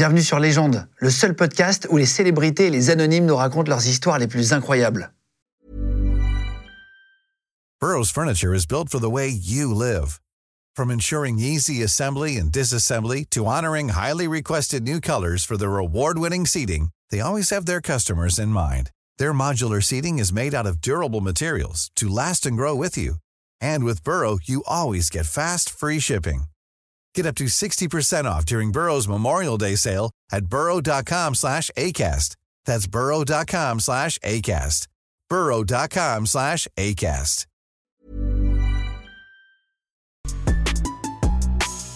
Bienvenue sur Légende, le seul podcast où les célébrités et les anonymes nous racontent leurs histoires les plus incroyables. Burrow's furniture is built for the way you live. From ensuring easy assembly and disassembly to honoring highly requested new colors for their award-winning seating, they always have their customers in mind. Their modular seating is made out of durable materials to last and grow with you. And with Burrow, you always get fast, free shipping. Get up to 60% off during Burrow's Memorial Day sale at burrow.com slash ACAST. That's burrow.com slash ACAST. burrow.com slash ACAST.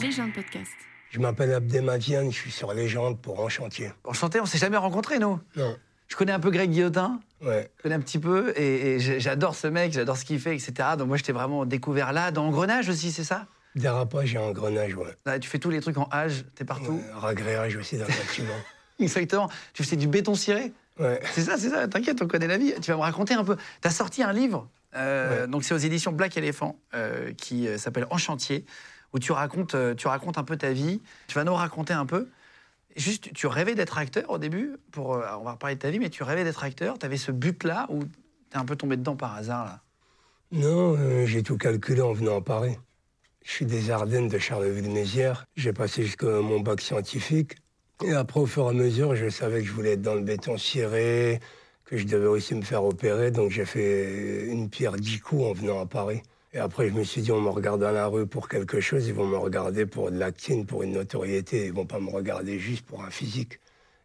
Légende podcast. Je m'appelle Abdelmadiane, je suis sur Légende pour En Chantier. Enchanté, on s'est jamais rencontrés, nous? Non, Je connais un peu Greg Guillotin, ouais. je connais un petit peu, et, et j'adore ce mec, j'adore ce qu'il fait, etc. Donc moi, je t'ai vraiment découvert là, dans Engrenage aussi, c'est ça? Dérapage et engrenage, ouais. Là, Tu fais tous les trucs en H, t'es partout. ouais. Ragréage aussi dans le bâtiment. Exactement. Tu fais du béton ciré Ouais. C'est ça, c'est ça, t'inquiète, on connaît la vie. Tu vas me raconter un peu. Tu as sorti un livre, euh, Ouais. donc c'est aux éditions Black Elephant, euh, qui euh, s'appelle En chantier, où tu racontes, tu racontes un peu ta vie. Tu vas nous raconter un peu. Juste, tu rêvais d'être acteur au début, pour, on va reparler de ta vie, mais tu rêvais d'être acteur, tu avais ce but-là, ou t'es un peu tombé dedans par hasard, là? Non, euh, j'ai tout calculé en venant à Paris. Je suis des Ardennes de Charleville-Mézières. J'ai passé jusqu'à mon bac scientifique. Et après, au fur et à mesure, je savais que je voulais être dans le béton ciré, que je devais aussi me faire opérer. Donc j'ai fait une pierre dix coups en venant à Paris. Et après, je me suis dit, on me regarde dans la rue pour quelque chose, ils vont me regarder pour de l'actine, pour une notoriété. Ils vont pas me regarder juste pour un physique.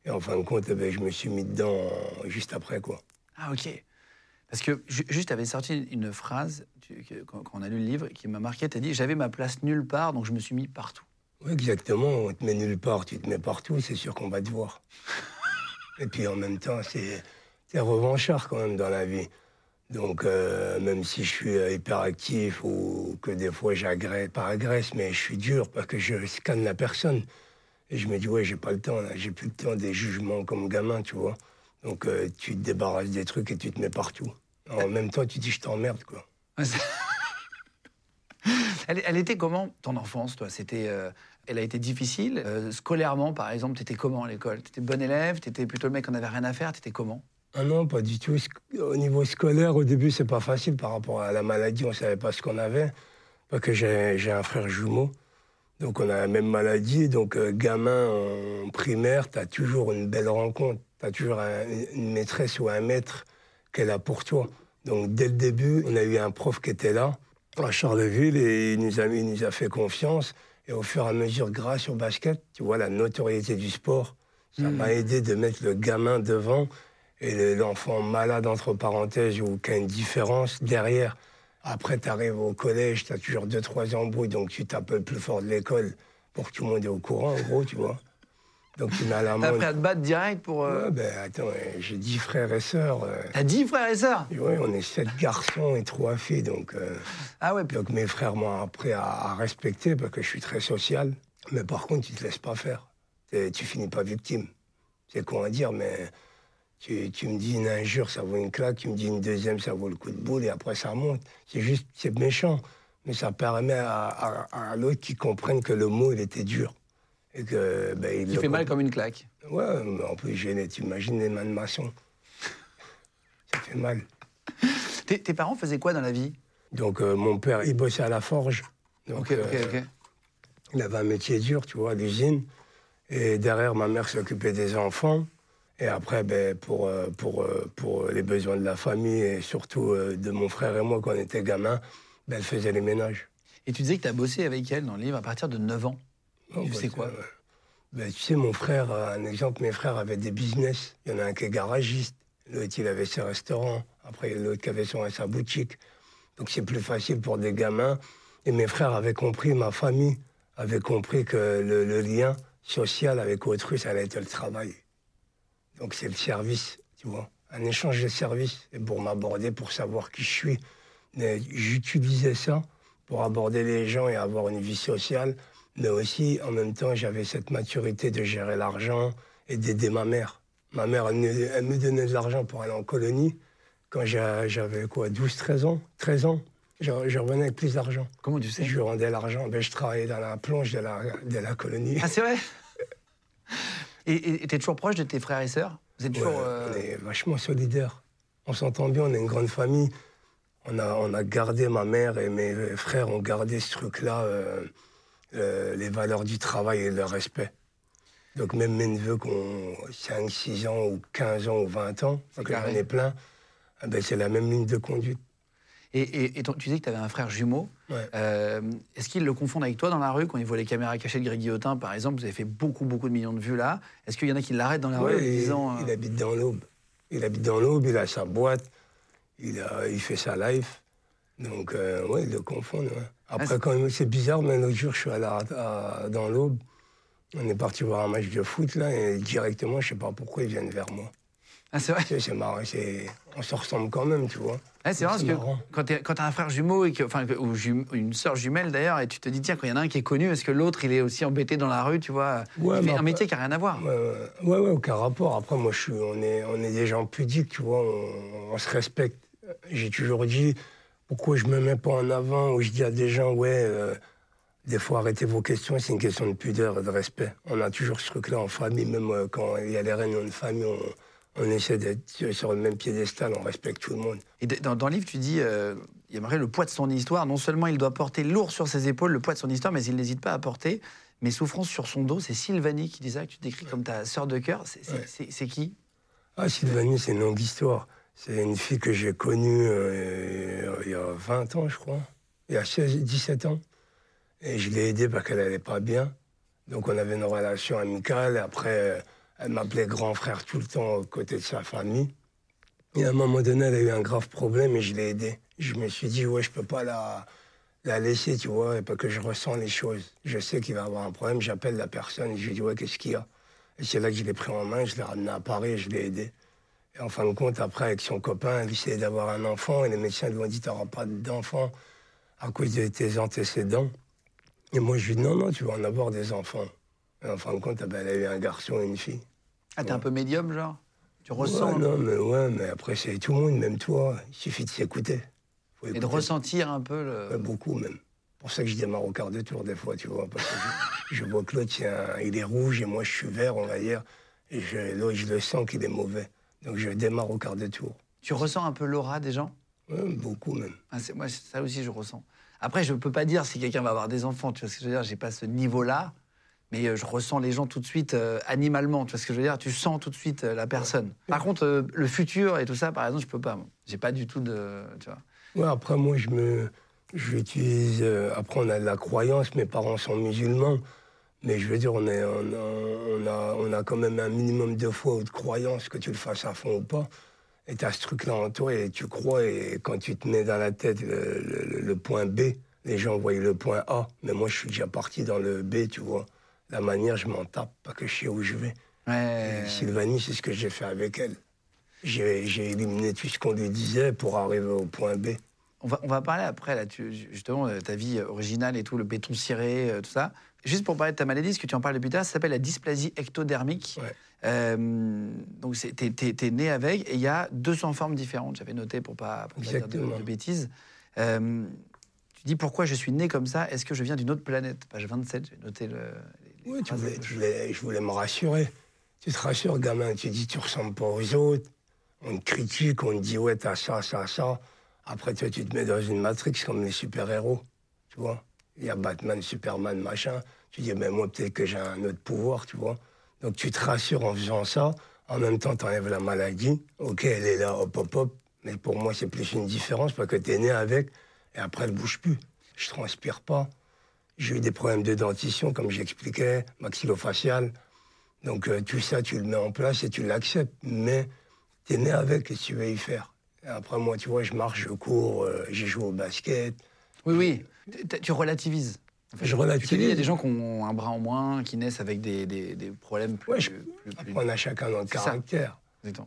Et en fin de compte, eh ben, je me suis mis dedans juste après, quoi. Ah, ok. Parce que ju- juste, tu avais sorti une phrase, quand, on a lu le livre, qui m'a marqué. Tu as dit J'avais ma place nulle part, donc je me suis mis partout. Oui, exactement. On te met nulle part, tu te mets partout, c'est sûr qu'on va te voir. Et puis en même temps, c'est revanchard quand même dans la vie. Donc euh, même si je suis euh, hyperactif ou que des fois j'agresse, pas agresse, mais je suis dur parce que je scanne la personne. Et je me dis, ouais, j'ai pas le temps, j'ai plus le temps des jugements comme gamin, tu vois. Donc euh, tu te débarrasses des trucs et tu te mets partout. En même temps, tu dis, je t'emmerde, quoi. Elle, était comment ton enfance, toi? C'était, euh, elle a été difficile. Euh, scolairement, par exemple, t'étais comment à l'école? T'étais bon élève? T'étais plutôt le mec qui n'avait rien à faire? T'étais comment? Ah non, pas du tout. Au niveau scolaire, au début, c'est pas facile par rapport à la maladie. On savait pas ce qu'on avait. Parce que j'ai un frère jumeau. Donc, on a la même maladie. Donc, euh, gamin en primaire, tu as toujours une belle rencontre. Tu as toujours un- une maîtresse ou un maître est là pour toi. Donc, dès le début, on a eu un prof qui était là, à Charleville, et il nous a, il nous a fait confiance. Et au fur et à mesure, grâce au basket, tu vois, la notoriété du sport, ça m'a aidé de mettre le gamin devant et le- l'enfant malade, entre parenthèses, ou qui a une différence derrière. Après, tu arrives au collège, tu as toujours deux, trois embrouilles, donc tu tapes le plus fort de l'école pour que tout le monde est au courant, en gros, tu vois. Donc tu mets à T'as appris à te battre direct pour. euh, Ouais, ben attends, j'ai dix frères et sœurs. euh, T'as dix frères et sœurs? Ouais, on est sept garçons et trois filles, donc. euh, Ah ouais, donc mes frères m'ont appris à, à respecter parce que je suis très social. Mais par contre, tu te laisses pas faire. Tu finis pas victime. C'est con à dire, mais tu, tu me dis une injure, ça vaut une claque. Tu me dis une deuxième, ça vaut le coup de boule et après ça remonte. C'est juste, c'est méchant. Mais ça permet à, à- à l'autre qui comprenne que le mot, il était dur. Que, ben, il qui fait mal comme une claque. Ouais, mais en plus, j'ai- t'imagines les mains de maçon. ça fait mal. Tes, tes parents faisaient quoi dans la vie? Donc, euh, mon père, il bossait à la forge. Donc, Ok, ok, euh, ok. Il avait un métier dur, tu vois, à l'usine. Et derrière, ma mère s'occupait des enfants. Et après, ben, pour, euh, pour, pour les besoins de la famille et surtout de mon frère et moi, quand on était gamins, ben, elle faisait les ménages. Et tu disais que t'as bossé avec elle dans le livre à partir de 9 ans. Oh, Tu bah, quoi. Ben, Tu sais, mon frère, un exemple, mes frères avaient des business. Il y en a un qui est garagiste, l'autre, il avait ses restaurants. Après, il l'autre qui avait son, sa boutique. Donc, c'est plus facile pour des gamins. Et mes frères avaient compris, ma famille avait compris que le, le lien social avec autrui, ça allait être le travail. Donc, c'est le service, tu vois. Un échange de services. Et pour m'aborder, pour savoir qui je suis. Mais j'utilisais ça pour aborder les gens et avoir une vie sociale. Mais aussi, en même temps, j'avais cette maturité de gérer l'argent et d'aider ma mère. Ma mère, elle, me- elle me donnait de l'argent pour aller en colonie. Quand j'a- j'avais quoi, 12, 13 ans 13 ans, je, je revenais avec plus d'argent. Comment tu sais? Je lui rendais l'argent. Ben, je travaillais dans la plonge de la, de la colonie. Ah, c'est vrai? Et tu es toujours proche de tes frères et sœurs? Vous êtes toujours. Ouais, euh, On est vachement solidaires. On s'entend bien, on est une grande famille. On a, on a gardé, ma mère et mes frères ont gardé ce truc-là, euh, euh, les valeurs du travail et le respect. Donc même mes neveux qui ont 5, 6 ans ou 15 ans ou 20 ans, donc j'en ai plein, ah ben, c'est la même ligne de conduite. Et, et- et ton- tu dis que tu avais un frère jumeau. Ouais. Euh, Est-ce qu'ils le confondent avec toi dans la rue quand ils voient les caméras cachées de Greg Guillotin, par exemple Vous avez fait beaucoup, beaucoup de millions de vues là. Est-ce qu'il y en a qui l'arrêtent dans la rue en lui il, disant. euh, il habite dans l'Aube. Il habite dans l'Aube, il a sa boîte, il, a, il fait sa life. Donc, euh, ouais, ils le confondent. ouais. Après, quand même, c'est bizarre, mais l'autre jour, je suis allé à- à- dans l'Aube. On est parti voir un match de foot, là, et directement, je sais pas pourquoi, ils viennent vers moi. Ah, c'est vrai c'est marrant, c'est- on se ressemble quand même, tu vois. Ouais, c'est vrai parce C'est que marrant. quand tu as un frère jumeau, et que, enfin, que- ou jum- une sœur jumelle d'ailleurs, et tu te dis, tiens, quand il y en a un qui est connu, est-ce que l'autre, il est aussi embêté dans la rue, tu vois? Ouais, un métier qui n'a rien à voir. Ouais, ouais, ouais, ouais, aucun rapport. Après, moi, je suis, on, est, on est des gens pudiques, tu vois, on, on se respecte. J'ai toujours dit, pourquoi je me mets pas en avant, ou je dis à des gens, ouais, euh, des fois, arrêtez vos questions, c'est une question de pudeur et de respect. On a toujours ce truc-là en famille, même euh, quand il y a les réunions de famille, on, on essaie d'être sur- le même piédestal, on respecte tout le monde. Et dans, dans le livre, tu dis, euh, aimerait le poids de son histoire. Non seulement il doit porter lourd sur ses épaules le poids de son histoire, mais il n'hésite pas à porter mes souffrances sur son dos. C'est Sylvanie qui dit ça, que tu décris comme ta sœur de cœur. Ouais. c'est qui? Ah, Sylvanie, c'est une longue histoire. C'est une fille que j'ai connue euh, il y a 20 ans, je crois. Il y a 16, 17 ans. Et je l'ai aidée parce qu'elle n'allait pas bien. Donc on avait une relation amicale. Et après, euh, elle m'appelait grand frère tout le temps aux côtés de sa famille. Et à un moment donné, elle a eu un grave problème et je l'ai aidée. Je me suis dit, ouais, je peux pas la, la laisser, tu vois, parce que je ressens les choses. Je sais qu'il va avoir un problème. J'appelle la personne et je lui dis, ouais, qu'est-ce qu'il y a? Et c'est là que je l'ai pris en main, je l'ai ramené à Paris et je l'ai aidé. Et en fin de compte, après, avec son copain, elle essayait d'avoir un enfant et les médecins lui ont dit, tu n'auras pas d'enfant à cause de tes antécédents. Et moi, je lui ai dit, non, non, tu vas en avoir des enfants. Et en fin de compte, eh ben, elle a eu un garçon et une fille. Ah, t'es un peu médium, genre? Tu ressens Ouais, non, mais ouais, mais après, c'est tout le monde, même toi. Il suffit de s'écouter. Et de ressentir un peu le. Ouais, beaucoup même. pour ça que je démarre au quart de tour des fois, tu vois. Parce que je, je vois que l'autre, il, il est rouge et moi, je suis vert, on va dire. Et je- l'autre, je le sens qu'il est mauvais. Donc je démarre au quart de tour. Tu ressens un peu l'aura des gens? Ouais, beaucoup même. Ah, c'est- Moi, ça aussi, je ressens. Après, je ne peux pas dire si quelqu'un va avoir des enfants, tu vois ce que je veux dire? J'ai pas ce niveau-là, mais euh, je ressens les gens tout de suite euh, animalement, tu vois ce que je veux dire? Tu sens tout de suite euh, la personne. Par contre, euh, le futur et tout ça, par exemple, je peux pas. J'ai pas du tout de. Tu vois. Ouais, après, moi, je me. J'utilise. après, on a de la croyance, mes parents sont musulmans. Mais je veux dire, on, est, on, a, on, a, on a quand même un minimum de foi ou de croyance, que tu le fasses à fond ou pas. Et tu as ce truc-là en toi et tu crois. Et quand tu te mets dans la tête le, le- le point B, les gens voient le point A. Mais moi, je suis déjà parti dans le B, tu vois. La manière, je m'en tape, pas que je sais où je vais. Ouais. Et Sylvanie, c'est ce que j'ai fait avec elle. J'ai éliminé tout ce qu'on lui disait pour arriver au point B. On va, on va parler après, là, tu- justement, de ta vie originale et tout, le béton ciré, euh, tout ça. Juste pour parler de ta maladie, ce que tu en parles depuis tard, ça s'appelle la dysplasie ectodermique. Ouais. Euh, donc, t'es- t'es né avec, et il y a 200 formes différentes. J'avais noté pour pas, pour pas dire de, bêtises. Euh, tu dis pourquoi je suis né comme ça? Est-ce que je viens d'une autre planète? Page 27, j'ai noté le. les- Oui, tu voulais- tu voulais- je voulais me rassurer. Tu te rassures, gamin. Tu dis, tu ressembles pas aux autres. On te critique, on te dit, ouais, t'as ça, ça, ça. Après, toi, tu te mets dans une matrix comme les super-héros. Tu vois Il y a Batman, Superman, machin. Tu dis, mais moi, peut-être que j'ai un autre pouvoir, tu vois Donc, tu te rassures en faisant ça. En même temps, tu enlèves la maladie. Ok, elle est là, hop, hop, hop. Mais pour moi, c'est plus une différence parce que tu es né avec et après, elle bouge plus. Je transpire pas. J'ai eu des problèmes de dentition, comme j'expliquais, maxillofacial. Donc euh, tout ça, tu le mets en place et tu l'acceptes. Mais tu es né avec, que tu veux y faire? Et Après, moi, tu vois, je marche, je cours, euh, j'ai joué au basket. Oui, oui. Tu relativises. En fait, Je Tu dis, il y a relativise. des gens qui ont un bras en moins, qui naissent avec des, des- des problèmes plus. Ouais, je- plus- plus- Après, on a chacun notre caractère.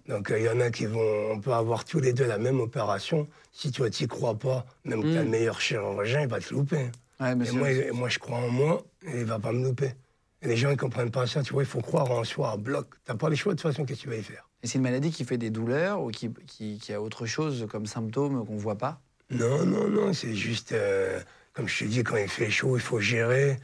Donc il y en a qui vont, on peut avoir tous les deux la même opération. Si toi, tu crois pas, même que tu as Mm. le meilleur chirurgien, il va te louper. Ouais, Et moi, il- moi, je crois en moi et il va pas me louper. Et les gens, ils comprennent pas ça. Tu vois, il faut croire en soi à bloc. T'as pas les choix, de toute façon, qu'est-ce que tu vas y faire? Et c'est une maladie qui fait des douleurs ou qui, qui, qui a autre chose comme symptôme qu'on ne voit pas? Non, non, non, c'est juste, euh, comme je te dis, quand il fait chaud, il faut gérer.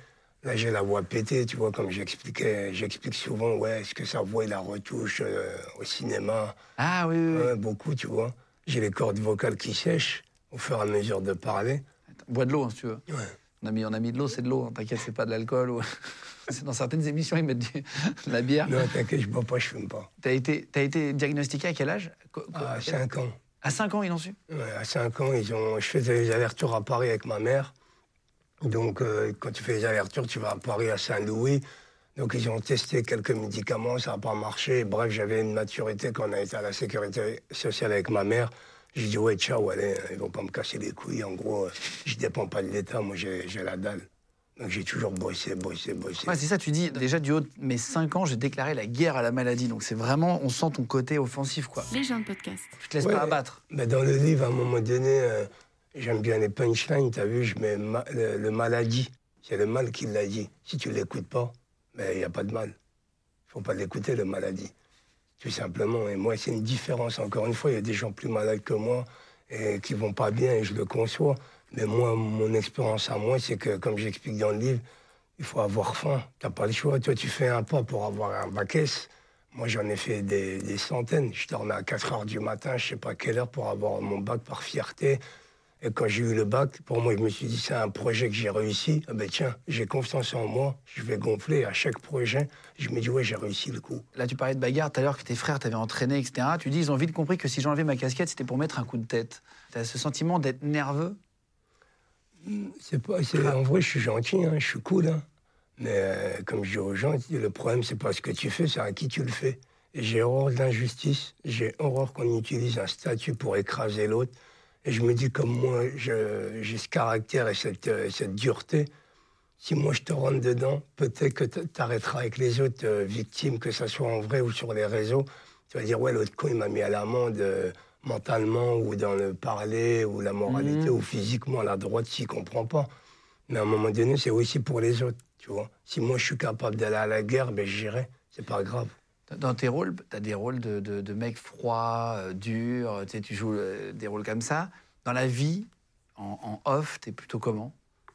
Là, j'ai la voix pétée, tu vois, comme j'expliquais. J'explique souvent, ouais, est-ce que sa voix, il la retouche euh, au cinéma? Ah oui, oui, oui. Ouais, Beaucoup, tu vois. J'ai les cordes vocales qui sèchent au fur et à mesure de parler. Bois de l'eau, hein, si tu veux. Ouais. On a mis, on a mis de l'eau, c'est de l'eau. hein. T'inquiète, c'est pas de l'alcool. ou- dans certaines émissions, ils mettent du- de la bière. Non, t'inquiète, je bois pas, je fume pas. T'as été, t'as été diagnostiqué à quel âge? Co- À 5 ans. À 5 ans, ils l'ont su? Ouais, à 5 ans, ils ont... je faisais les allers-retours à Paris avec ma mère. Donc, euh, quand tu fais les allers-retours, tu vas à Paris, à Saint-Louis. Donc, ils ont testé quelques médicaments, ça n'a pas marché. Bref, j'avais une maturité quand on a été à la sécurité sociale avec ma mère. J'ai dit, ouais, ciao, allez, ils vont pas me casser les couilles. En gros, je dépends pas de l'État, moi, j'ai la dalle. Donc, j'ai toujours bossé, bossé, bossé. Ouais, c'est ça, tu dis, déjà du haut de mes 5 ans, j'ai déclaré la guerre à la maladie. Donc c'est vraiment, on sent ton côté offensif, quoi. Les gens de podcast. Tu te laisses Ouais. pas abattre. Ben, dans le livre, à un moment donné, euh, j'aime bien les punchlines, t'as vu, je mets ma- le, le maladie. C'est le mal qui l'a dit. Si tu l'écoutes pas, il n'y a pas de mal. Il faut pas l'écouter, le maladie. Tout simplement. Et moi, c'est une différence. Encore une fois, il y a des gens plus malades que moi et qui vont pas bien, et je le conçois. Mais moi, mon expérience à moi, c'est que, comme j'explique dans le livre, il faut avoir faim. T'as pas le choix. Toi, tu fais un pas pour avoir un S. Moi, j'en ai fait des, centaines. Je dormais à 4 heures du matin, je sais pas quelle heure, pour avoir mon bac par fierté. Et quand j'ai eu le bac, pour moi, je me suis dit, c'est un projet que j'ai réussi. Ah ben tiens, j'ai confiance en moi, je vais gonfler à chaque projet. Je me dis, ouais, j'ai réussi le coup. Là, tu parlais de bagarre tout à l'heure que tes frères t'avaient entraîné, etc. Tu dis, ils ont vite compris que si j'enlevais ma casquette, c'était pour mettre un coup de tête. T'as ce sentiment d'être nerveux C'est pas, en vrai, je suis gentil, hein, je suis cool. hein. Mais euh, comme je dis aux gens, le problème, c'est pas ce que tu fais, c'est à qui tu le fais. J'ai horreur de l'injustice, j'ai horreur qu'on utilise un statut pour écraser l'autre. Et je me dis, comme moi, j'ai ce caractère et cette, euh, cette dureté, si moi je te rentre dedans, peut-être que tu arrêteras avec les autres euh, victimes, que ce soit en vrai ou sur les réseaux. Tu vas dire, ouais, l'autre con, il m'a mis à l'amende mentalement ou dans le parler ou la moralité ou physiquement, la droite s'y comprend pas. Mais à un moment donné, c'est aussi pour les autres, tu vois. Si moi je suis capable d'aller à la guerre, ben j'irai, c'est pas grave. Dans tes rôles, t'as des rôles de, de, de mec froid, euh, dur, tu sais, tu joues euh, des rôles comme ça. Dans la vie, en, en off, t'es plutôt comment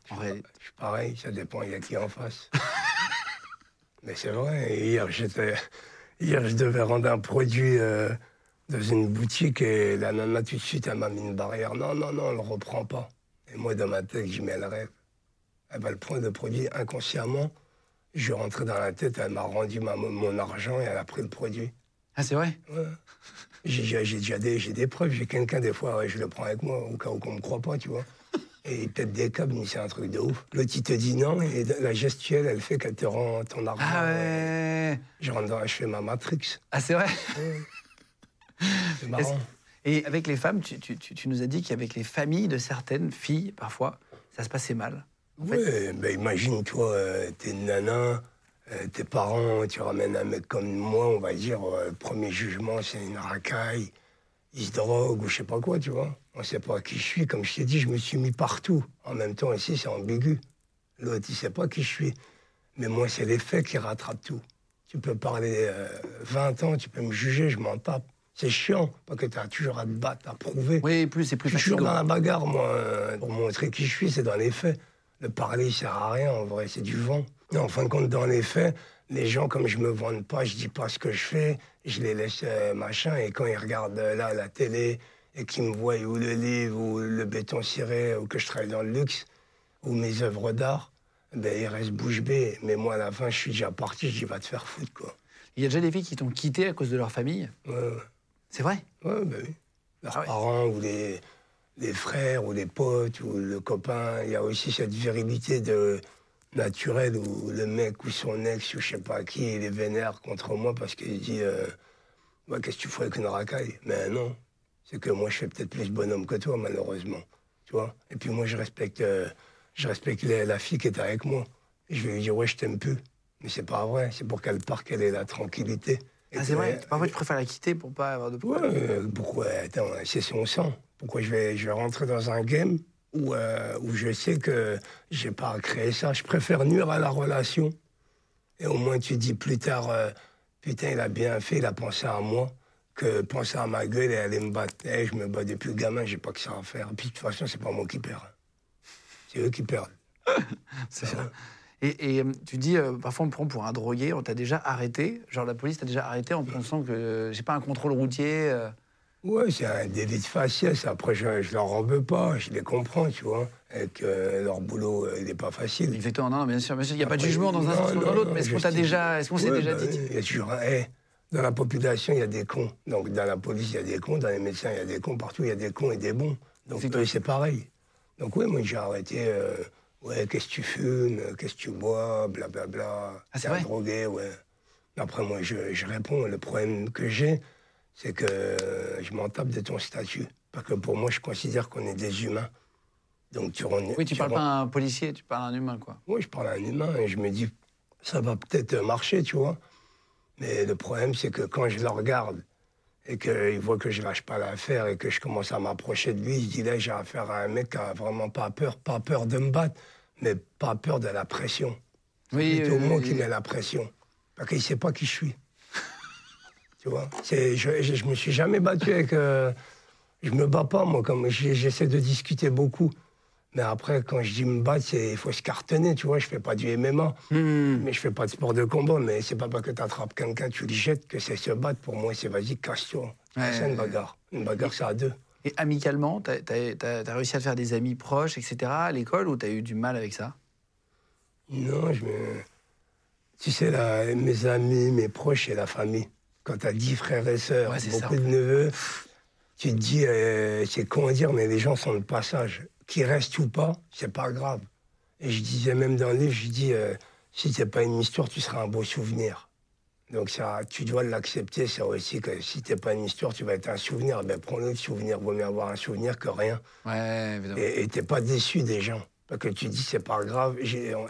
En réalité? Je suis pareil, ça dépend, il y a qui en face. Mais c'est vrai, hier, j'étais, hier, je devais rendre un produit euh, dans une boutique et la nana, tout de suite, elle m'a mis une barrière. Non, non, non, on ne le reprend pas. Et moi, dans ma tête, je mets le rêve. Elle va le prendre le produit inconsciemment. Je suis rentré dans la tête, elle m'a rendu ma- mon argent et elle a pris le produit. Ah, c'est vrai? Ouais. J'ai déjà des, preuves. J'ai quelqu'un, des fois, ouais, je le prends avec moi, au cas où qu'on me croit pas, tu vois. Et peut-être des câbles, mais c'est un truc de ouf. L'autre, il te dit non, et la gestuelle, elle fait qu'elle te rend ton argent. Ah ouais Je rentre dans, je fais ma Matrix. Ah, c'est vrai? Marrant. Et avec les femmes, tu, tu- tu- tu nous as dit qu'avec les familles de certaines filles, parfois, ça se passait mal. En fait, ben imagine, toi, euh, t'es une nana, euh, tes parents, tu ramènes un mec comme moi, on va dire, euh, premier jugement, c'est une racaille, il se drogue ou je sais pas quoi, tu vois. On sait pas qui je suis. Comme je t'ai dit, je me suis mis partout. En même temps, ici, c'est ambigu. L'autre, il sait pas qui je suis. Mais moi, c'est les faits qui rattrapent tout. Tu peux parler euh, 20 ans, tu peux me juger, je m'en tape. C'est chiant, parce que tu as toujours à te battre, à prouver. oui, plus c'est plus Je suis toujours dans la bagarre, moi. euh, Pour montrer qui je suis, c'est dans les faits. Le parler, il sert à rien, en vrai, c'est du vent. Et en fin de compte, dans les faits, les gens, comme je me vante pas, je dis pas ce que je fais, je les laisse euh, machin. Et quand ils regardent euh, là la télé et qu'ils me voient ou le livre ou le béton ciré ou que je travaille dans le luxe ou mes œuvres d'art, ben ils restent bouche bée. Mais moi, à la fin, je suis déjà parti, je dis va te faire foutre, quoi. Il y a déjà des filles qui t'ont quitté à cause de leur famille? Ouais. C'est vrai Ouais, ben oui. Leurs Ah ouais. parents ou les, les frères ou les potes ou le copain. Il y a aussi cette virilité de naturelle où le mec ou son ex ou je sais pas qui, il est vénère contre moi parce qu'il dit euh, Qu'est-ce que tu ferais avec une racaille? Mais non. C'est que moi, je fais peut-être plus bonhomme que toi, malheureusement. Tu vois? Et puis moi, je respecte, euh, je respecte la, la fille qui est avec moi. Et je vais lui dire Ouais, je t'aime plus. Mais c'est pas vrai. C'est pour qu'elle parte, qu'elle ait la tranquillité. Ah, c'est vrai Parfois, tu préfères la quitter pour pas avoir de Ouais, problème. euh, pourquoi? Attends, c'est son sang. Pourquoi je vais, je vais rentrer dans un game où, euh, où je sais que j'ai pas à créer ça? Je préfère nuire à la relation. Et au moins, tu dis plus tard, euh, putain, il a bien fait, il a pensé à moi, que penser à ma gueule et aller me battre. Eh, je me bats depuis gamin, j'ai pas que ça à faire. Et puis, de toute façon, c'est pas moi qui perds. C'est eux qui perdent. C'est ça. Et, et, euh, tu dis, euh, parfois on me prend pour un drogué, on t'a déjà arrêté, genre la police t'a déjà arrêté en pensant que euh, j'ai pas un contrôle routier. euh. Ouais, c'est un délit de faciès. Après, je, je leur en veux pas, je les comprends, tu vois. Et que leur boulot, euh, il n'est pas facile. Exactement, non, non, bien sûr, bien sûr, il n'y a pas de Après, jugement dans un non, sens ou dans non, l'autre, mais est-ce qu'on t'a déjà, est-ce qu'on s'est Ouais, déjà bah, dit? Il y a toujours un- dans la population, il y a des cons. Donc, dans la police, il y a des cons. Dans les médecins, il y a des cons. Partout, il y a des cons et des bons. Donc, C'est eux, c'est pareil. Donc, oui, moi, j'ai arrêté. euh, ouais, qu'est-ce que tu fumes Qu'est-ce que tu bois Blablabla. Ah, c'est un drogué, ouais. Après, moi, je, je réponds. Le problème que j'ai, c'est que je m'en tape de ton statut. Parce que pour moi, je considère qu'on est des humains. Donc, tu rends. Oui, tu parles pas à un policier, tu parles à un humain, quoi. Oui, je parle à un humain et je me dis, ça va peut-être marcher, tu vois. Mais le problème, c'est que quand je le regarde et qu'il voit que je lâche pas l'affaire et que je commence à m'approcher de lui, il dit là, j'ai affaire à un mec qui a vraiment pas peur, pas peur de me battre, mais pas peur de la pression. Oui, C'est plutôt oui, moi oui, qui mets la pression. Parce qu'il sait pas qui je suis. tu vois? C'est, je, je, je me suis jamais battu avec. euh, je me bats pas, moi, comme j'essaie de discuter beaucoup. Mais après, quand je dis me battre, il faut se cartonner, tu vois. Je fais pas du MMA, mais je fais pas de sport de combat. Mais c'est pas parce que tu attrapes quelqu'un, tu le jettes, que c'est se battre. Pour moi, c'est vas-y, casse-toi. Ouais, c'est une bagarre. Une bagarre, c'est à deux. Et amicalement, t'as as, réussi à te faire des amis proches, etc. à l'école ou t'as eu du mal avec ça? Non, je me. Tu sais, là, mes amis, mes proches et la famille. Quand tu as dix frères et sœurs, Ouais, c'est ça. beaucoup de neveux, tu te dis, euh, c'est con à dire, mais les gens sont de passage. Restent ou pas, c'est pas grave. Et je disais même dans le livre, je dis, euh, si c'est pas une histoire, tu seras un beau souvenir. Donc ça, tu dois l'accepter, ça aussi, que si t'es pas une histoire, tu vas être un souvenir. Ben prends-le le souvenir, vaut mieux avoir un souvenir que rien. Ouais, évidemment. Et et t'es pas déçu des gens. Parce que tu dis, c'est pas grave,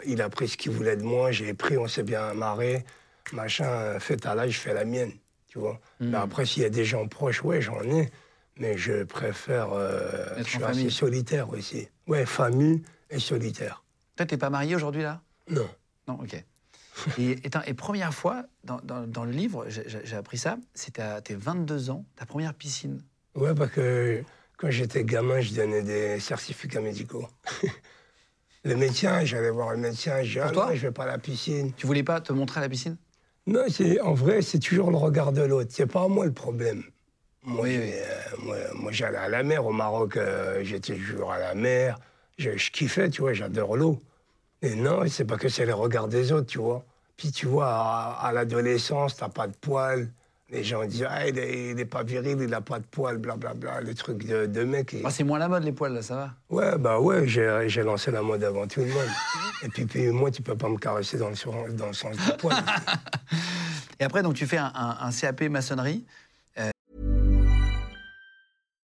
il a pris ce qu'il voulait de moi, j'ai pris, on s'est bien marré, machin, euh, fais ta life, je fais la mienne, tu vois? Mais après, s'il y a des gens proches, ouais, j'en ai, mais je préfère. euh, Être je en suis famille. assez solitaire aussi. Ouais, famille et solitaire. Toi, t'es pas marié aujourd'hui, là? Non. Non, ok. Et, et, attends, et première fois, dans, dans- dans le livre, j'ai- appris ça, c'était à tes 22 ans, ta première piscine. Ouais, parce que quand j'étais gamin, je donnais des certificats médicaux. le médecin, j'allais voir le médecin, je dis, ah toi non, je vais pas à la piscine. Tu voulais pas te montrer à la piscine? Non, en vrai, c'est toujours le regard de l'autre. C'est pas moi le problème. Oui, euh, moi, moi, j'allais à la mer au Maroc. euh, J'étais toujours à la mer. Je, je kiffais, tu vois. J'adore l'eau. Et non, c'est pas que c'est le regard des autres, tu vois. Puis tu vois, à, à l'adolescence, t'as pas de poils. Les gens disent, ah, il est, il est pas viril, il a pas de poils, blablabla. Les trucs de, de mec. et- Ah, C'est moins la mode, les poils, là, ça va? Ouais, bah ouais, j'ai lancé la mode avant tout le monde. Et puis, puis moi, tu peux pas me caresser dans le, dans le sens du poil. Et après, donc, tu fais un, un- un CAP maçonnerie.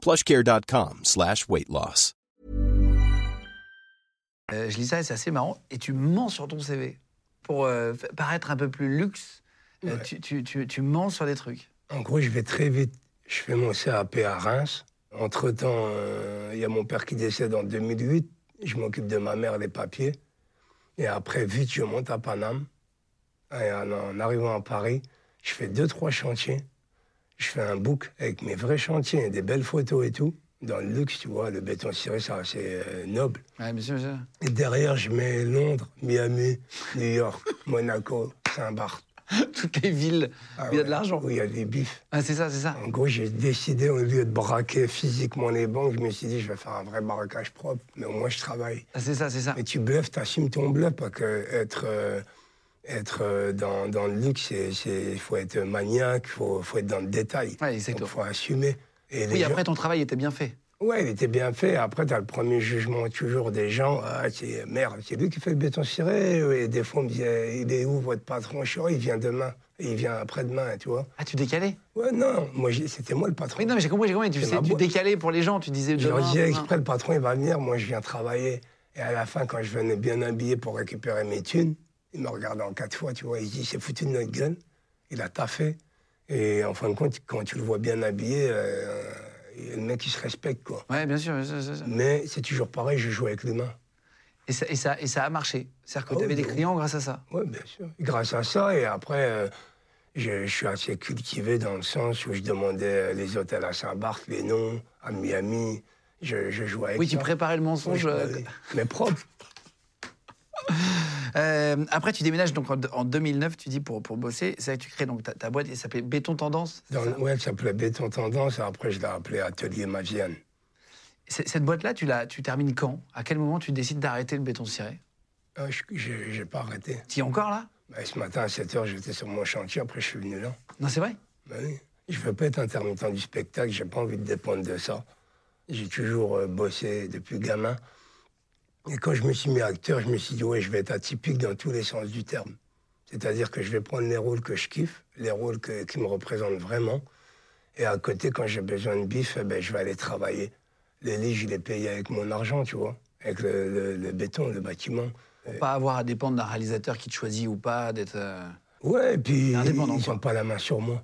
plushcare.com slash weight loss. Euh, je lis ça et c'est assez marrant. Et tu mens sur ton CV. Pour euh, paraître un peu plus luxe, euh, tu, tu, tu, tu mens sur des trucs. En gros, je vais très vite. Je fais mon CAP à Reims. Entre-temps, euh, il y a mon père qui décède en 2008. Je m'occupe de ma mère, les papiers. Et après, vite, je monte à Paname. Et en, en arrivant à Paris, je fais deux, trois chantiers. Je fais un book avec mes vrais chantiers, des belles photos et tout. Dans le luxe, tu vois, le béton ciré, ça, c'est euh, noble. Ouais, monsieur, monsieur. Et derrière, je mets Londres, Miami, New York, Monaco, Saint-Barth. Toutes les villes Ah où il y a de l'argent. Où il y a des bifs. Ah, c'est ça, c'est ça. En gros, j'ai décidé, au lieu de braquer physiquement les banques, je me suis dit, je vais faire un vrai braquage propre, mais au moins je travaille. Ah, c'est ça, c'est ça. Et tu bluffes, tu assumes ton bluff, parce que être, euh, être euh, dans, dans le luxe, il faut être maniaque, il faut, faut être dans le détail. Ouais. Il faut assumer. Et Oui, gens- après, ton travail était bien fait. Ouais, il était bien fait. Après, tu as le premier jugement toujours des gens. Ah, c'est merde, c'est lui qui fait le béton ciré. Et des fois, on me disait, il est où votre patron Je suis, Oh, il vient demain. Et il vient après-demain, tu vois. Ah, tu décalais? Ouais, non, moi, c'était moi le patron. Oui, non, mais j'ai compris, j'ai compris. Tu, sais, tu décalais pour les gens, tu disais Je disais exprès, le patron, il va venir, moi, je viens travailler. Et à la fin, quand je venais bien habillé pour récupérer mes thunes, Il me regarde en quatre fois, tu vois. Il se dit, c'est foutu de notre gueule. Il a taffé. Et en fin de compte, quand tu le vois bien habillé, euh, le mec, il se respecte, quoi. Ouais, bien sûr. sûr. Mais c'est toujours pareil, je joue avec les mains. Et ça, et ça, et ça a marché. C'est-à-dire que Ah tu avais oui, des clients grâce à ça. Oui, bien sûr. Grâce à ça, et après, euh, je, je suis assez cultivé dans le sens où je demandais euh, les hôtels à Saint-Barth, les noms, à Miami. Je, je jouais avec Oui, tu ça. préparais le Oui, mensonge. je- euh. Mais propre. Euh, après, tu déménages donc en, en 2009, tu dis, pour, pour bosser. C'est là que tu crées donc ta, ta boîte, elle s'appelait Béton Tendance. ça le- ouais, ça s'appelait Béton Tendance, et après, je l'ai appelé Atelier Magienne. Cette boîte-là, tu, la, tu termines quand? À quel moment tu décides d'arrêter le béton ciré? Ah, je n'ai pas arrêté. Tu es encore là? Bah, ce matin, à 7 h, j'étais sur mon chantier, après, je suis venu là. Non, c'est vrai? Bah oui. Je veux pas être intermittent du spectacle, j'ai pas envie de dépendre de ça. J'ai toujours euh, bossé depuis gamin. Et quand je me suis mis acteur, je me suis dit, ouais, je vais être atypique dans tous les sens du terme. C'est-à-dire que je vais prendre les rôles que je kiffe, les rôles que- qui me représentent vraiment. Et à côté, quand j'ai besoin de bif, eh ben, je vais aller travailler. Les lits, je les paye avec mon argent, tu vois, avec le, le- le béton, le bâtiment. Pour pas avoir à dépendre d'un réalisateur qui te choisit ou pas, d'être. euh, Ouais, et puis Indépendant, ils n'ont pas la main sur moi.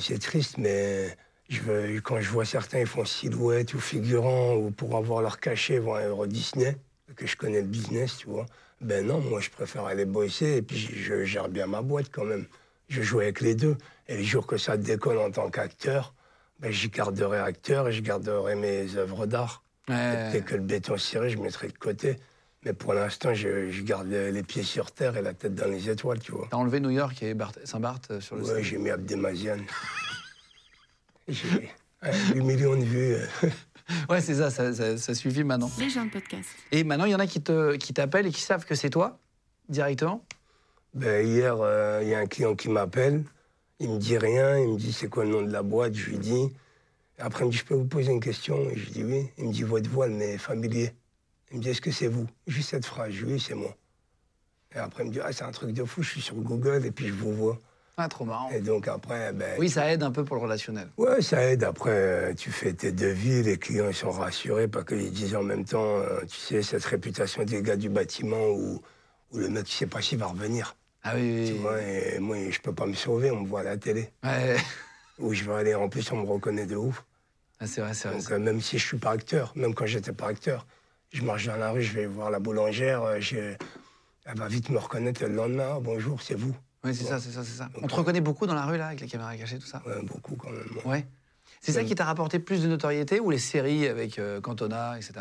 C'est triste, mais je veux, quand je vois certains, ils font silhouette ou figurant, ou pour avoir leur cachet, ils vont à Euro Disney, que je connais le business, tu vois. Ben non, moi, je préfère aller bosser, et puis je, gère bien ma boîte quand même. Je joue avec les deux. Et les jours que ça décolle en tant qu'acteur, ben, j'y garderai acteur et je garderai mes œuvres d'art. ouais. Dès que le béton ciré, je mettrai de côté. Mais pour l'instant, je, je garde les pieds sur terre et la tête dans les étoiles, tu vois. T'as enlevé New York et Barth- Saint-Barth euh, sur le Ouais, j'ai mis Abdemazian. j'ai ouais, 8 millions de vues. Ouais, c'est ça, ça, ça- ça suffit maintenant. Les gens de podcast. Et maintenant, il y en a qui te- qui t'appellent et qui savent que c'est toi, directement? Ben, hier, euh, il y a un client qui m'appelle. Il me dit rien. Il me dit c'est quoi le nom de la boîte? Je lui dis. Après, il me dit je peux vous poser une question? Et je dis oui. Il me dit votre voix, elle m'est familier. Il me dit est-ce que c'est vous? Juste cette phrase. Je dis oui, c'est moi. Et après, il me dit ah, c'est un truc de fou. Je suis sur Google et puis je vous vois. Ah, trop marrant. Et donc après, ben, Oui, ça aide un peu pour le relationnel. Ouais, ça aide. Après, euh, tu fais tes devis, les clients ils sont rassurés, pas qu'ils disent en même temps, euh, tu sais, cette réputation des gars du bâtiment où, où le mec, tu sais pas s'il va revenir. Ah oui, oui, Tu oui. vois, et moi, je peux pas me sauver, on me voit à la télé. Ouais. Où je vais aller, en plus, on me reconnaît de ouf. Ah, c'est vrai, c'est vrai. Donc, euh, même si je suis pas acteur, même quand j'étais pas acteur, je marche dans la rue, je vais voir la boulangère, je- elle va vite me reconnaître le lendemain. Ah, bonjour, c'est vous. Oui, c'est ça, c'est ça, c'est ça. On te reconnaît beaucoup dans la rue, là, avec les caméras cachées, tout ça Ouais, beaucoup quand même. Ouais. C'est ça qui t'a rapporté plus de notoriété ou les séries avec euh, Cantona, etc.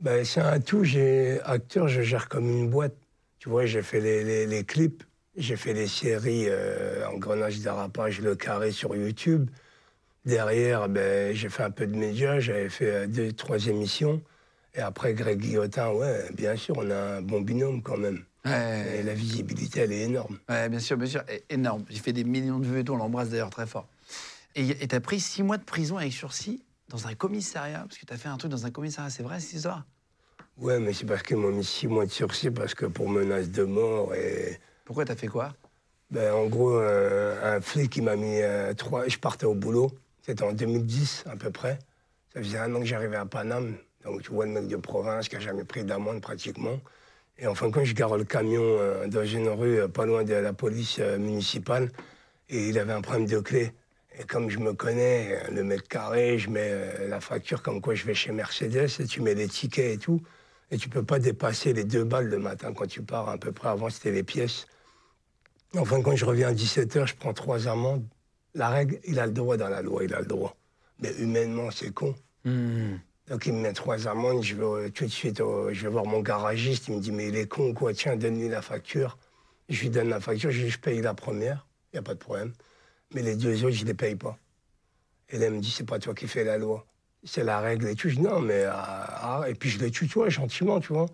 Ben, c'est un tout. J'ai acteur, je gère comme une boîte. Tu vois, j'ai fait les, les- les clips, j'ai fait les séries euh, Engrenage dérapage, Le Carré sur YouTube. Derrière, ben, j'ai fait un peu de médias, j'avais fait euh, deux, trois émissions. Et après, Greg Guillotin, ouais, bien sûr, on a un bon binôme quand même. Et la visibilité, elle est énorme. ouais, bien sûr, bien sûr. Énorme. J'ai fait des millions de vues et tout, on l'embrasse d'ailleurs très fort. Et et t'as pris six mois de prison avec sursis dans un commissariat, parce que t'as fait un truc dans un commissariat, c'est vrai cette histoire? Ouais, mais c'est parce qu'ils m'ont mis six mois de sursis, parce que pour menace de mort et. Pourquoi t'as fait quoi? Ben, en gros, un, un flic qui m'a mis euh, trois. Je partais au boulot. C'était en 2010 à peu près. Ça faisait un an que j'arrivais à Paname. Donc tu vois le mec de province qui a jamais pris d'amende pratiquement. Et en fin de compte, je gare le camion euh, dans une rue euh, pas loin de la police euh, municipale. Et il avait un problème de clé. Et comme je me connais, le mètre carré, je mets la facture comme quoi je vais chez Mercedes et tu mets les tickets et tout. Et tu peux pas dépasser les deux balles le matin quand tu pars. À peu près avant, c'était les pièces. En fin de compte, je reviens à 17h, je prends trois amendes. La règle, il a le droit dans la loi, il a le droit. Mais humainement, c'est con. Donc il me met trois amendes, je vais euh, tout de suite, je vais voir mon garagiste, il me dit mais il est con quoi, tiens, donne-lui la facture. Je lui donne la facture, je je paye la première, il n'y a pas de problème. Mais les deux autres, je ne les paye pas. Et là, il me dit c'est pas toi qui fais la loi, c'est la règle et tout. Je dis non, mais... ah, ah. Et puis je le tutoie gentiment, tu vois.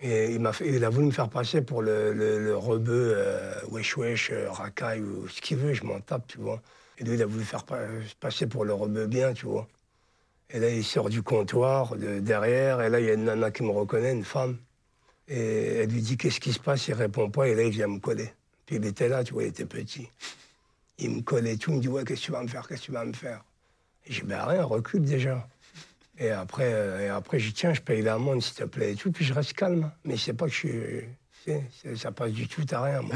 Et il, a voulu me faire passer pour le, le, rebeu, euh, wesh wesh, euh, racaille ou ce qu'il veut, je m'en tape, tu vois. Et lui, il a voulu faire pa- passer pour le rebeu bien, tu vois. Et là, il sort du comptoir, de derrière, et là, il y a une nana qui me reconnaît, une femme. Et elle lui dit Qu'est-ce qui se passe? Il répond pas, et là, il vient me coller. Puis il était là, tu vois, il était petit. Il me collait tout, il me dit Ouais, qu'est-ce que tu vas me faire? Qu'est-ce que tu vas me faire? Et j'ai dit Ben rien, recule déjà. Et après, euh, et après, j'ai dit Tiens, je paye l'amende, s'il te plaît, et tout, puis je reste calme. Mais c'est pas que je suis. Ça passe du tout à rien. moi.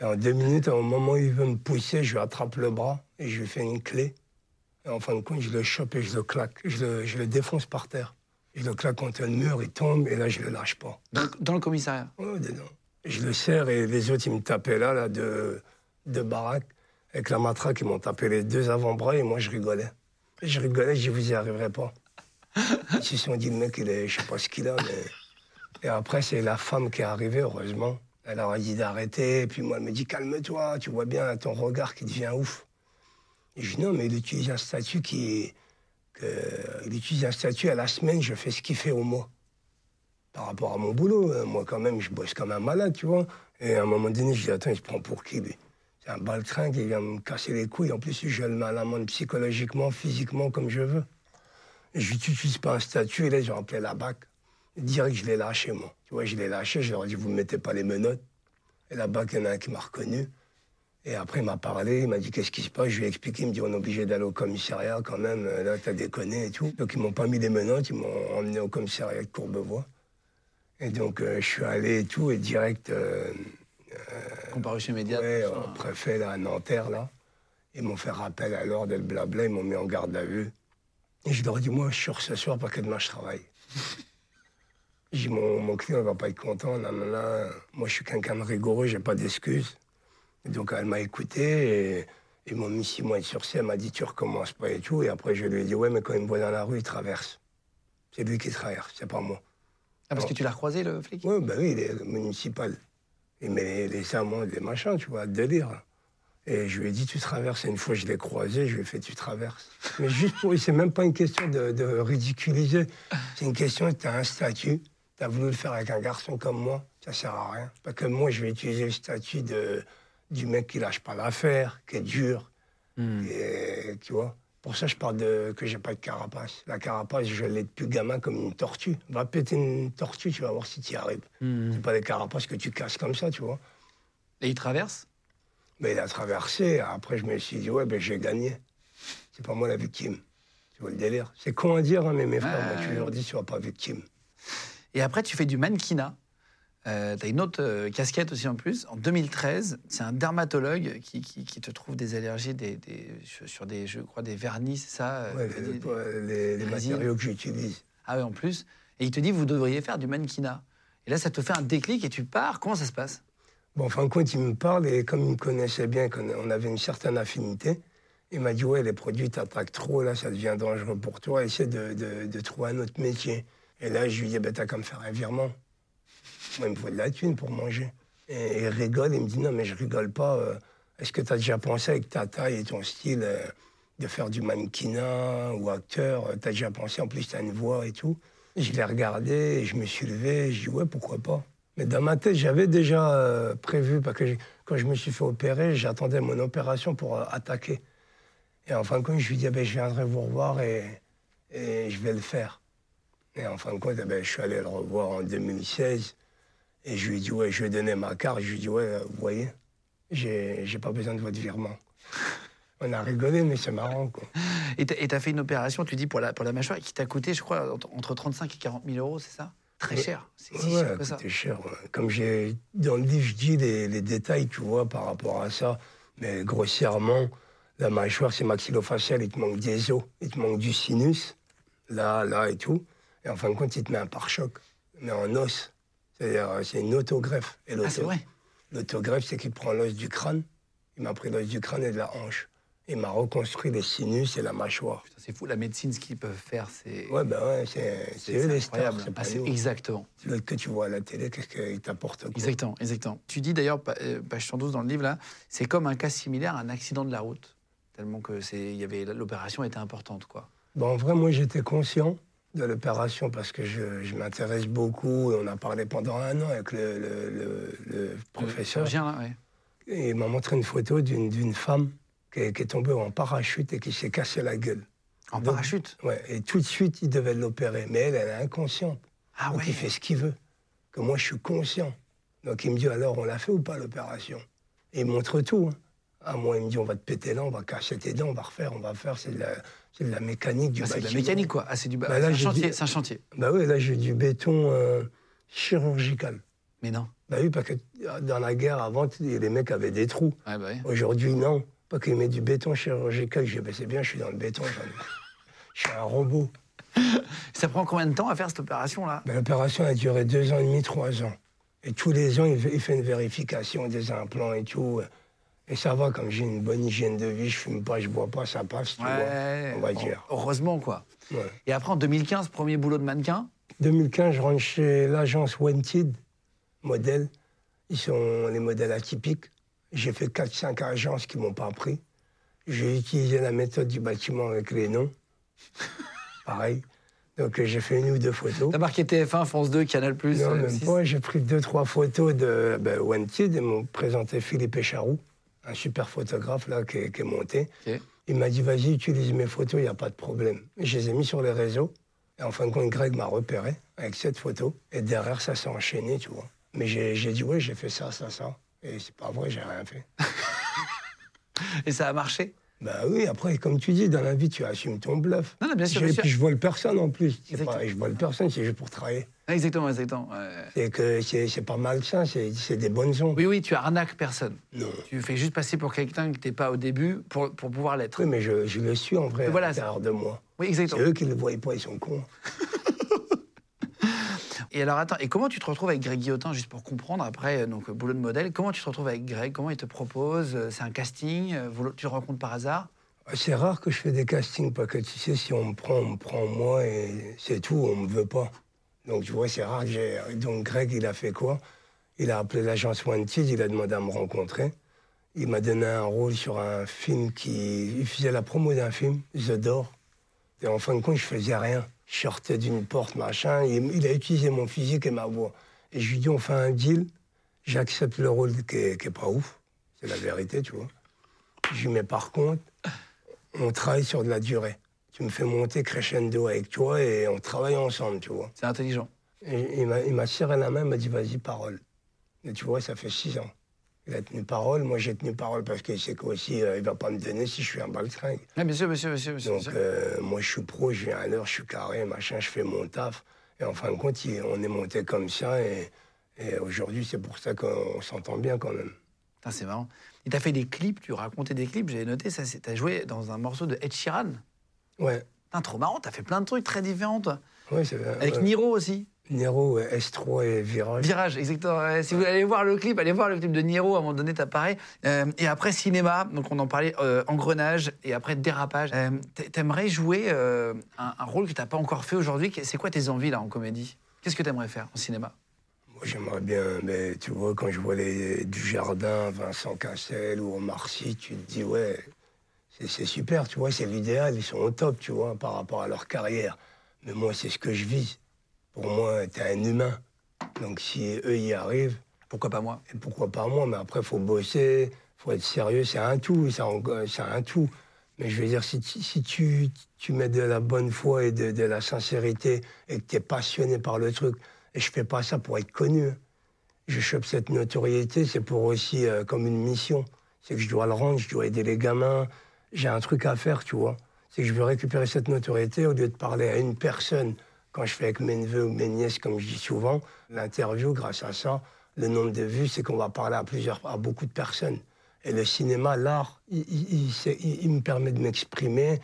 Et en deux minutes, au moment où il veut me pousser, je lui attrape le bras et je lui fais une clé. Et en fin de compte, je le chope et je le claque. Je le, je le défonce par terre. Je le claque contre le mur, il tombe et là, je le lâche pas. Dans, dans le commissariat. Ouais, dedans. Je le serre et les autres, ils me tapaient là, là, de, de baraque. Avec la matraque, ils m'ont tapé les deux avant-bras et moi, je rigolais. Je rigolais, je dis, vous y arriverez pas. Ils se sont dit, le mec, il est, je sais pas ce qu'il a, mais. Et après, c'est la femme qui est arrivée, heureusement. Elle leur a dit d'arrêter. Et puis moi, elle me dit, calme-toi, tu vois bien ton regard qui devient ouf. Je dis, non, mais il utilise un statut qui. Il utilise un statut à la semaine, je fais ce qu'il fait au mois par rapport à mon boulot. hein. Moi, quand même, je bosse comme un malade, tu vois. Et à un moment donné, je dis, attends, il se prend pour qui, lui? C'est un baltringue, il vient me casser les couilles. En plus, je le mets à l'amende psychologiquement, physiquement, comme je veux. Je n'utilise pas un statut, et là, j'ai appelé la BAC. Direct, je l'ai lâché, moi. Tu vois, je l'ai lâché, je leur ai dit, vous ne mettez pas les menottes. Et la BAC, il y en a un qui m'a reconnu. Et après, il m'a parlé, il m'a dit qu'est-ce qui se passe? Je lui ai expliqué, il me dit on est obligé d'aller au commissariat quand même. Euh, Là, t'as déconné et tout. Donc, ils m'ont pas mis les menottes, ils m'ont emmené au commissariat de Courbevoie. Et donc, euh, je suis allé et tout, et direct euh, Comparution immédiate. ouais, tout ça. au préfet là, à Nanterre, là. Ils m'ont fait rappel à l'ordre et le blabla, ils m'ont mis en garde à vue. Et je leur ai dit, moi, je suis ce soir parce que demain, je travaille. J'ai dit, mon, mon client ne va pas être content, non. Moi, je suis quelqu'un de rigoureux, j'ai pas d'excuses. Donc, elle m'a écouté et ils m'ont mis six mois de sursis. Elle m'a dit, tu recommences pas et tout. Et après, je lui ai dit, ouais, mais quand il me voit dans la rue, il traverse. C'est lui qui traverse, c'est pas moi. Ah, parce que tu l'as recroisé, le flic? Oui, ben oui, il est municipal. Il met les, les serments, des machins, tu vois, délire. Et je lui ai dit, tu traverses. Et une fois, je l'ai croisé, je lui ai fait, tu traverses. Mais juste pour. C'est même pas une question de, de ridiculiser. C'est une question, tu as un statut, tu as voulu le faire avec un garçon comme moi, ça sert à rien. Parce que moi, je vais utiliser le statut de, du mec qui lâche pas l'affaire, qui est dur. Et, tu vois pour ça, je parle de que j'ai pas de carapace. La carapace, je l'ai depuis gamin comme une tortue. Va péter une tortue, tu vas voir si tu y arrives. C'est pas des carapaces que tu casses comme ça, tu vois. Et il traverse? Mais il a traversé. Après, je me suis dit, ouais, ben j'ai gagné. C'est pas moi la victime. Tu vois le délire. C'est con à dire, hein, mais mes frères, moi, tu leur dis, tu seras pas victime. Et après, tu fais du mannequinat. Euh, tu as une autre euh, casquette aussi en plus. En 2013, c'est un dermatologue qui, qui- qui te trouve des allergies des, des- sur- des, je crois, des vernis, c'est ça euh, Ouais, des- les, les- matériaux que j'utilise. Ah oui, en plus. Et il te dit, vous devriez faire du mannequinat. Et là, ça te fait un déclic et tu pars. Comment ça se passe? Bon, en fin de compte, il me parle et comme il me connaissait bien, qu'on on avait une certaine affinité, il m'a dit Ouais, les produits t'attaquent trop, là, ça devient dangereux pour toi, essaie de, de- de trouver un autre métier. Et là, je lui dis ben, T'as qu'à me faire un virement. Moi, il me faut de la thune pour manger. Et il rigole, il me dit Non, mais je rigole pas. euh, Est-ce que tu as déjà pensé avec ta taille et ton style euh, de faire du mannequinat ou acteur Tu as déjà pensé, en plus, tu as une voix et tout? Je l'ai regardé, je me suis levé, et je dis Ouais, pourquoi pas? Mais dans ma tête, j'avais déjà euh, prévu, parce que quand je me suis fait opérer, j'attendais mon opération pour euh, attaquer. Et en fin de compte, je lui dis, eh ben, je viendrai vous revoir et je vais le faire. Et en fin de compte, eh ben, je suis allé le revoir en 2016. Et je lui ai dit, ouais, je lui ai donné ma carte. Je lui ai dit, ouais, euh, vous voyez, j'ai pas besoin de votre virement. On a rigolé, mais c'est marrant, quoi. Et tu as fait une opération, tu dis, pour la, pour la mâchoire, qui t'a coûté, je crois, entre- entre 35 et 40 000 euros, c'est ça? Très Ouais. cher. C'est Ouais, si ouais, cher que ça. c'était cher. Comme j'ai dans le livre, je dis les, les détails, tu vois, par rapport à ça. Mais grossièrement, la mâchoire, c'est maxillofacial, il te manque des os, il te manque du sinus, là, là et tout. Et en fin de compte, il te met un pare-choc, mais en os. C'est-à-dire, euh, c'est une autogreffe. Et Ah, c'est vrai L'autogreffe, c'est qu'il prend l'os du crâne. Il m'a pris l'os du crâne et de la hanche. Il m'a reconstruit les sinus et la mâchoire. Putain, C'est fou, la médecine, ce qu'ils peuvent faire, c'est. Ouais, ben ouais, c'est c'est eux les stars, c'est Ah, pas c'est nous. exactement. L'autre que tu vois à la télé, qu'est-ce qu'il t'apporte quoi Exactement, exactement. Tu dis d'ailleurs, euh, page 112 dans le livre, là, c'est comme un cas similaire à un accident de la route. Tellement que c'est, il y avait, l'opération était importante, quoi. Bon, en vrai, moi, j'étais conscient de l'opération parce que je, je m'intéresse beaucoup. On a parlé pendant un an avec le, le- le- le professeur. chirurgien, là, ouais. Et il m'a montré une photo d'une femme qui est, qui est tombée en parachute et qui s'est cassé la gueule. En Donc, parachute? Ouais, et tout de suite, il devait l'opérer. Mais elle, elle est inconsciente. Ah Donc, ouais. il fait ce qu'il veut. Que moi, je suis conscient. Donc, il me dit alors, on l'a fait ou pas l'opération? Et il montre tout. hein. À moi, il me dit on va te péter là, on va casser tes dents, on va refaire, on va faire. C'est de, la- c'est de la mécanique du Ah, c'est de la mécanique, quoi. Ah, c'est du Bah, un chantier. C'est un chantier. Bah oui, là, j'ai du béton euh, chirurgical. Mais non. Bah oui, parce que dans la guerre, avant, les mecs avaient des trous. Ouais, bah oui. Aujourd'hui, non. Pas qu'ils mettent du béton chirurgical. Je dis, bah, c'est bien, je suis dans le béton. Je suis un robot. Ça prend combien de temps à faire cette opération-là Ben, L'opération a duré deux ans et demi, trois ans. Et tous les ans, il fait une vérification des implants et tout. Et ça va, comme j'ai une bonne hygiène de vie, je fume pas, je bois pas, ça passe, tu Ouais. vois, on va dire. Heureusement, quoi. Ouais. Et après, en 2015, premier boulot de mannequin? 2015, je rentre chez l'agence Wanted, modèle. Ils sont les modèles atypiques. J'ai fait 4-5 agences qui m'ont pas pris. J'ai utilisé la méthode du bâtiment avec les noms. Pareil. Donc euh, j'ai fait une ou deux photos. T'as marqué TF1, France 2, Canal+. Non, euh, même 6. pas. J'ai pris deux, trois photos de ben, Wanted et m'ont présenté Philippe Écharou, un super photographe là qui est, qui est monté. Il m'a dit vas-y, utilise mes photos, il n'y a pas de problème. Et je les ai mis sur les réseaux. Et en fin de compte, Greg m'a repéré avec cette photo. Et derrière, ça s'est enchaîné, tu vois. Mais j'ai j'ai dit ouais, j'ai fait ça, ça, ça. Et c'est pas vrai, j'ai rien fait. Et ça a marché? Bah oui, après, comme tu dis, dans la vie, tu assumes ton bluff. Non, non, bien sûr, sûr. Puis je vole personne en plus. C'est Exactement. pas- je vole personne, c'est juste pour travailler. Ah, Exactement, exactement. ouais. C'est que c'est c'est pas mal ça, c'est c'est des bonnes ondes. Oui, oui, tu arnaques personne. Non. Tu fais juste passer pour quelqu'un que t'es pas au début pour, pour pouvoir l'être. Oui, mais je, je le suis en vrai, voilà, à l'intérieur de moi. Oui, C'est exactement. eux qui ne le voient pas, ils sont cons. Et alors, attends, et comment tu te retrouves avec Greg Guillotin, juste pour comprendre, après, euh, donc, euh, boulot de modèle, comment tu te retrouves avec Greg? Comment il te propose? Euh, C'est un casting Tu le rencontres par hasard? C'est rare que je fais des castings, parce que tu sais, si on me prend, on me prend moi, et c'est tout, on me veut pas. Donc tu vois, c'est rare que j'ai... Donc Greg, il a fait quoi? Il a appelé l'agence Wanted, il a demandé à me rencontrer. Il m'a donné un rôle sur un film qui... Il faisait la promo d'un film, The Door. Et en fin de compte, je faisais rien. Je sortais d'une porte, machin. Il, il a utilisé mon physique et ma voix. Et je lui dis, on fait un deal. J'accepte le rôle qui est, qui est pas ouf. C'est la vérité, tu vois. Je lui dis, mais par contre, on travaille sur de la durée. Tu me fais monter crescendo avec toi et on travaille ensemble, tu vois. C'est intelligent. Et il m'a- il m'a serré la main, il m'a dit, vas-y, parole. Et tu vois, ça fait six ans. Il a tenu parole, moi j'ai tenu parole parce qu'il sait qu'aussi, euh, il va pas me donner si je suis un baltringue. Ah, bien sûr, bien sûr, bien sûr. bien sûr, Donc, euh, moi, je suis pro, je viens à l'heure, je suis carré, machin, je fais mon taf. Et en fin de compte, il- on est monté comme ça. Et, et aujourd'hui, c'est pour ça qu'on s'entend bien quand même. Putain, c'est marrant. Et t'as fait des clips, tu racontais des clips, j'avais noté, ça, c'est- t'as joué dans un morceau de Ed Sheeran. Ouais, Putain, trop marrant, t'as fait plein de trucs très différents, toi. ouais c'est vrai. Avec ouais. Niro aussi. Nero, ouais, S3 et Virage. Virage, exactement. Si vous allez voir le clip, allez voir le clip de Niro, à un moment donné, t'apparais. Euh, et après, cinéma, donc on en parlait, euh, engrenage, et après, dérapage. Euh, t'a- T'aimerais jouer euh, un, un rôle que t'as pas encore fait aujourd'hui? C'est quoi tes envies, là, en comédie? Qu'est-ce que t'aimerais faire en cinéma? Moi, j'aimerais bien, mais tu vois, quand je vois les du Jardin, Vincent Cassel ou Omar Sy, tu te dis, ouais, c'est- super, tu vois, c'est l'idéal, ils sont au top, tu vois, par rapport à leur carrière. Mais moi, c'est ce que je vise. Pour moi, t'es un humain. Donc, si eux y arrivent, Pourquoi pas moi et pourquoi pas moi, mais après, faut bosser, faut être sérieux, c'est un tout, c'est un, tout. Mais je veux dire, si, tu- si tu, tu mets de la bonne foi et de, de la sincérité et que tu es passionné par le truc, et je fais pas ça pour être connu, je chope cette notoriété, c'est pour aussi euh, comme une mission. C'est que je dois le rendre, je dois aider les gamins, j'ai un truc à faire, tu vois. C'est que je veux récupérer cette notoriété au lieu de parler à une personne. Quand je fais avec mes neveux ou mes nièces, comme je dis souvent, l'interview, grâce à ça, le nombre de vues, c'est qu'on va parler à plusieurs, à beaucoup de personnes. Et le cinéma, l'art, il, c'est- me permet de m'exprimer.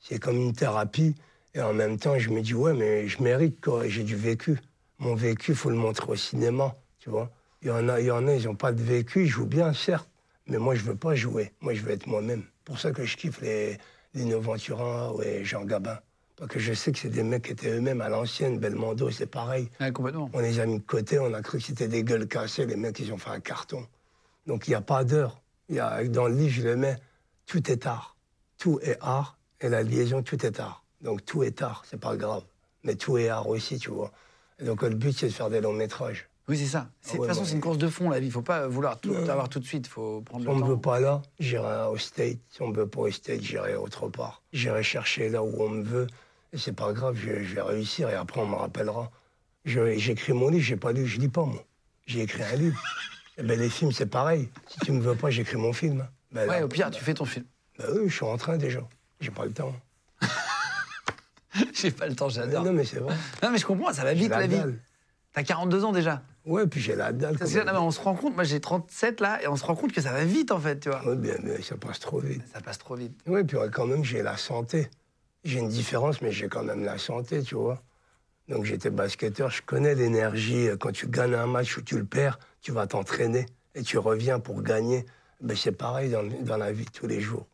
C'est comme une thérapie. Et en même temps, je me dis, ouais, mais je mérite, quoi. J'ai du vécu. Mon vécu, il faut le montrer au cinéma, tu vois. Il y en a, ils n'ont pas de vécu, ils jouent bien, certes. Mais moi, je veux pas jouer. Moi, je veux être moi-même. pour ça que je kiffe les, les Noventura et Jean Gabin. Parce que je sais que c'est des mecs qui étaient eux-mêmes à l'ancienne. Belmondo, c'est pareil. Ouais, complètement. On les a mis de côté, on a cru que c'était des gueules cassées. Les mecs, ils ont fait un carton. Donc, il n'y a pas d'heure. Dans le livre, je le mets, tout est art. Tout est art. Et la liaison, tout est art. Donc, tout est art, c'est pas grave. Mais tout est art aussi, tu vois. Et donc, le but, c'est de faire des longs métrages. Oui, c'est ça. C'est- de ouais, toute façon, ouais. c'est une course de fond, la vie. Il faut pas vouloir tout Ouais. avoir tout de suite. Faut prendre Si le on ne veut pas là, j'irai au State. Si on ne veut pas au State, j'irai autre part. J'irai chercher là où on me veut. C'est pas grave, je, je vais réussir et après on me rappellera. J'écris mon livre, j'ai pas lu, je lis pas moi. J'ai écrit un livre. et ben les films, c'est pareil. Si tu me veux pas, j'écris mon film. Ben Ouais, là, au pire, tu fais ton film. ben oui, je suis en train déjà. J'ai pas le temps. J'ai pas le temps, j'adore. Non, mais c'est vrai. Non, mais je comprends, ça va vite la vie. dalle. T'as 42 ans déjà. Ouais, puis j'ai la dalle. Parce quand que, non, même. mais on se rend compte, moi j'ai 37 là, et on se rend compte que ça va vite en fait, tu vois. Ouais, bien, mais ça passe trop vite. Ça passe trop vite. Oui, puis ouais, quand même, j'ai la santé. J'ai une différence, mais j'ai quand même la santé, tu vois. Donc j'étais basketteur, je connais l'énergie. Quand tu gagnes un match ou tu le perds, tu vas t'entraîner et tu reviens pour gagner. Ben, c'est pareil dans, dans la vie de tous les jours.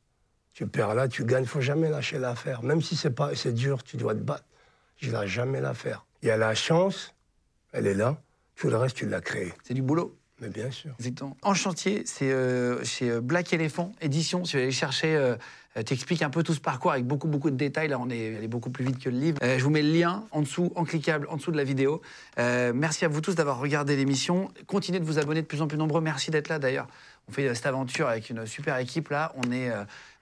Tu perds là, tu gagnes, il faut jamais lâcher l'affaire. Même si c'est pas, c'est dur, tu dois te battre. Je lâche jamais l'affaire. Il y a la chance, elle est là. Tout le reste, tu l'as créé. C'est du boulot. Mais bien sûr. Exactement. En chantier, c'est euh, chez euh, Black Elephant Édition. Si vous allez chercher, euh, euh, t'expliques un peu tout ce parcours avec beaucoup, beaucoup de détails. Là, on est allé beaucoup plus vite que le livre. Euh, je vous mets le lien en dessous, en cliquable, en dessous de la vidéo. Euh, merci à vous tous d'avoir regardé l'émission. Continuez de vous abonner de plus en plus nombreux. Merci d'être là d'ailleurs. On fait cette aventure avec une super équipe là. On est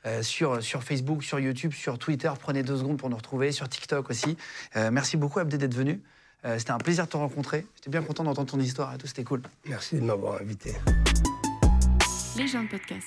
euh, sur, sur Facebook, sur YouTube, sur Twitter. Prenez deux secondes pour nous retrouver. Sur TikTok aussi. Euh, merci beaucoup, Abdé, d'être venu. Euh, C'était un plaisir de te rencontrer. J'étais bien content d'entendre ton histoire et tout. C'était cool. Merci de m'avoir invité. Légende podcast.